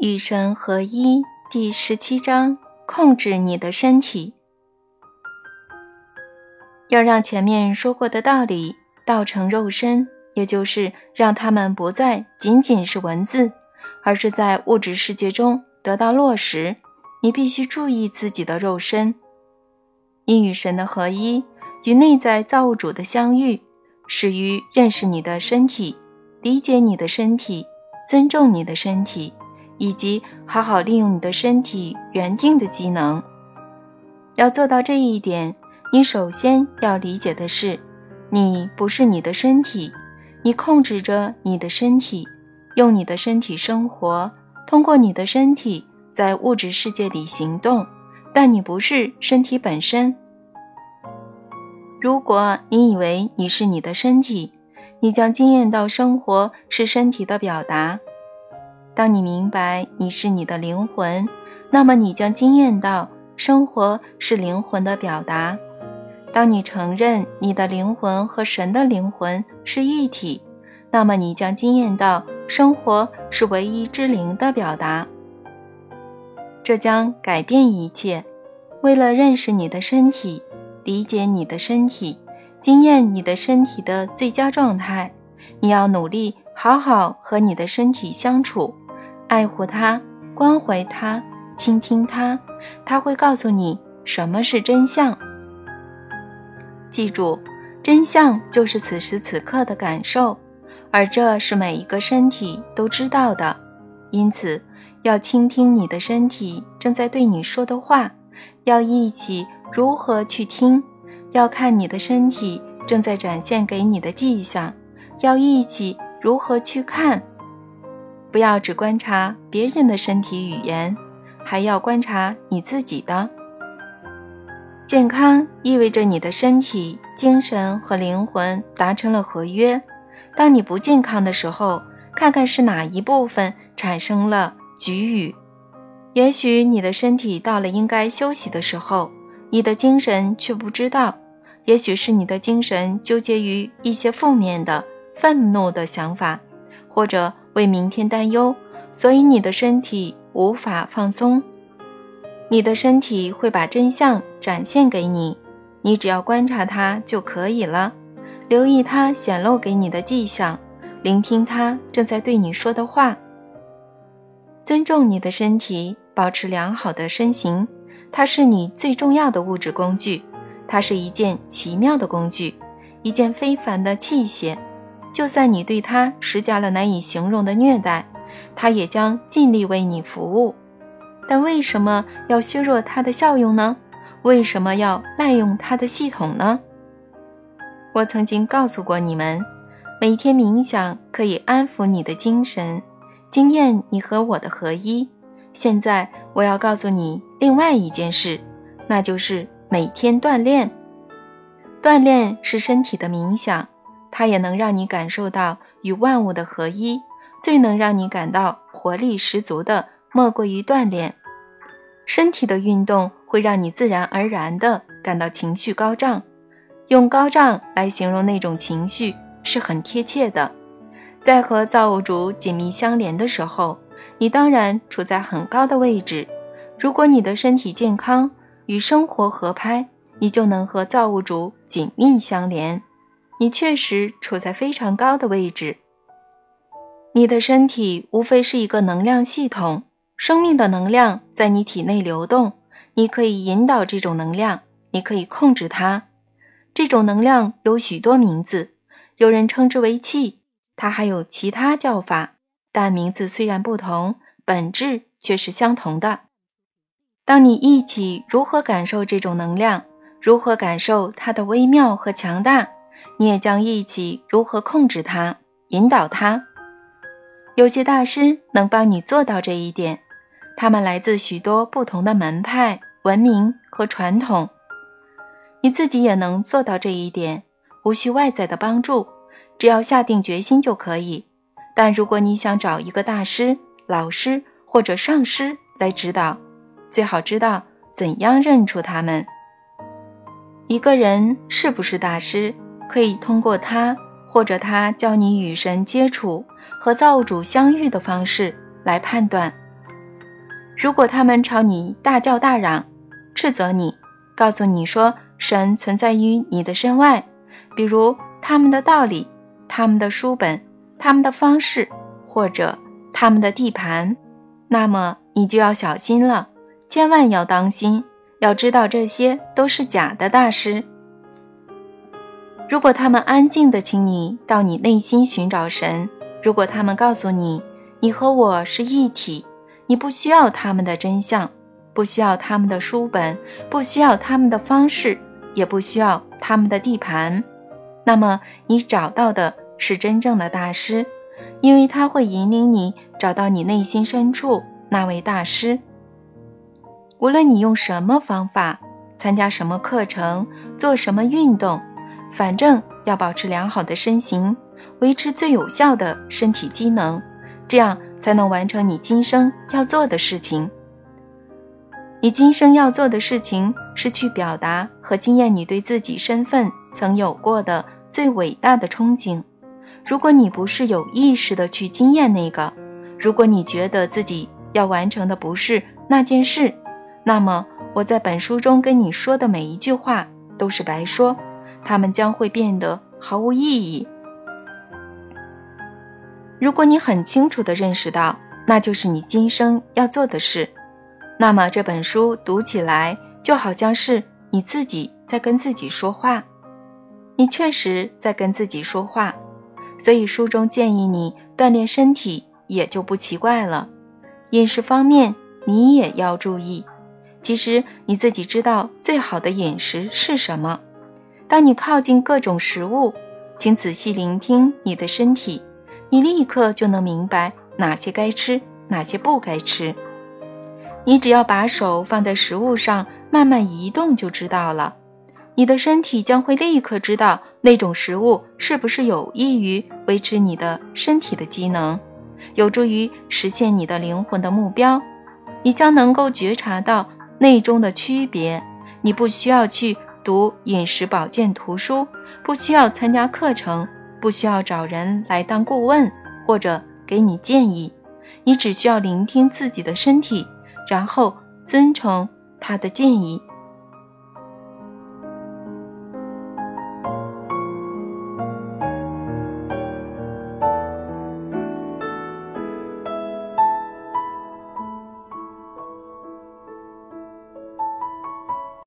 与神合一第十七章：控制你的身体。要让前面说过的道理道成肉身，也就是让他们不再仅仅是文字，而是在物质世界中得到落实。你必须注意自己的肉身，你与神的合一，与内在造物主的相遇，始于认识你的身体，理解你的身体，尊重你的身体。以及好好利用你的身体原定的机能。要做到这一点，你首先要理解的是，你不是你的身体，你控制着你的身体，用你的身体生活，通过你的身体在物质世界里行动，但你不是身体本身。如果你以为你是你的身体，你将惊艳到生活是身体的表达。当你明白你是你的灵魂，那么你将惊艳到生活是灵魂的表达。当你承认你的灵魂和神的灵魂是一体，那么你将惊艳到生活是唯一之灵的表达。这将改变一切。为了认识你的身体，理解你的身体，惊艳你的身体的最佳状态，你要努力好好和你的身体相处。爱护它，关怀它，倾听它，它会告诉你什么是真相。记住，真相就是此时此刻的感受，而这是每一个身体都知道的。因此，要倾听你的身体正在对你说的话，要一起如何去听，要看你的身体正在展现给你的迹象，要一起如何去看。不要只观察别人的身体语言，还要观察你自己的。健康意味着你的身体、精神和灵魂达成了合约。当你不健康的时候，看看是哪一部分产生了局语。也许你的身体到了应该休息的时候，你的精神却不知道。也许是你的精神纠结于一些负面的、愤怒的想法，或者。为明天担忧，所以你的身体无法放松。你的身体会把真相展现给你，你只要观察它就可以了，留意它显露给你的迹象，聆听它正在对你说的话。尊重你的身体，保持良好的身形，它是你最重要的物质工具，它是一件奇妙的工具，一件非凡的器械。就算你对他施加了难以形容的虐待，他也将尽力为你服务。但为什么要削弱它的效用呢？为什么要滥用它的系统呢？我曾经告诉过你们，每天冥想可以安抚你的精神，惊艳你和我的合一。现在我要告诉你另外一件事，那就是每天锻炼。锻炼是身体的冥想。它也能让你感受到与万物的合一。最能让你感到活力十足的，莫过于锻炼。身体的运动会让你自然而然地感到情绪高涨。用高涨来形容那种情绪是很贴切的。在和造物主紧密相连的时候，你当然处在很高的位置。如果你的身体健康，与生活合拍，你就能和造物主紧密相连。你确实处在非常高的位置。你的身体无非是一个能量系统，生命的能量在你体内流动，你可以引导这种能量，你可以控制它。这种能量有许多名字，有人称之为气，它还有其他叫法，但名字虽然不同，本质却是相同的。当你一起如何感受这种能量，如何感受它的微妙和强大。你也将忆起如何控制它、引导它。有些大师能帮你做到这一点，他们来自许多不同的门派、文明和传统。你自己也能做到这一点，无需外在的帮助，只要下定决心就可以。但如果你想找一个大师、老师或者上师来指导，最好知道怎样认出他们。一个人是不是大师？可以通过他或者他教你与神接触和造物主相遇的方式来判断。如果他们朝你大叫大嚷，斥责你，告诉你说神存在于你的身外，比如他们的道理、他们的书本、他们的方式，或者他们的地盘，那么你就要小心了，千万要当心，要知道这些都是假的大师。如果他们安静地请你到你内心寻找神，如果他们告诉你你和我是一体，你不需要他们的真相。不需要他们的书本，不需要他们的方式，也不需要他们的地盘。那么，你找到的是真正的大师，因为他会引领你找到你内心深处那位大师。无论你用什么方法，参加什么课程，做什么运动，反正要保持良好的身形，维持最有效的身体机能，这样才能完成你今生要做的事情。你今生要做的事情是去表达和经验你对自己身份曾有过的最伟大的憧憬。如果你不是有意识的去经验那个，如果你觉得自己要完成的不是那件事，那么我在本书中跟你说的每一句话都是白说，它们将会变得毫无意义。如果你很清楚地认识到，那就是你今生要做的事。那么这本书读起来就好像是你自己在跟自己说话，你确实在跟自己说话，所以书中建议你锻炼身体也就不奇怪了。饮食方面你也要注意，其实你自己知道最好的饮食是什么。当你靠近各种食物，请仔细聆听你的身体，你立刻就能明白哪些该吃，哪些不该吃。你只要把手放在食物上，慢慢移动就知道了。你的身体将会立刻知道那种食物是不是有益于维持你的身体的机能，有助于实现你的灵魂的目标。你将能够觉察到内中的区别。你不需要去读饮食保健图书，不需要参加课程，不需要找人来当顾问或者给你建议。你只需要聆听自己的身体。然后遵从他的建议。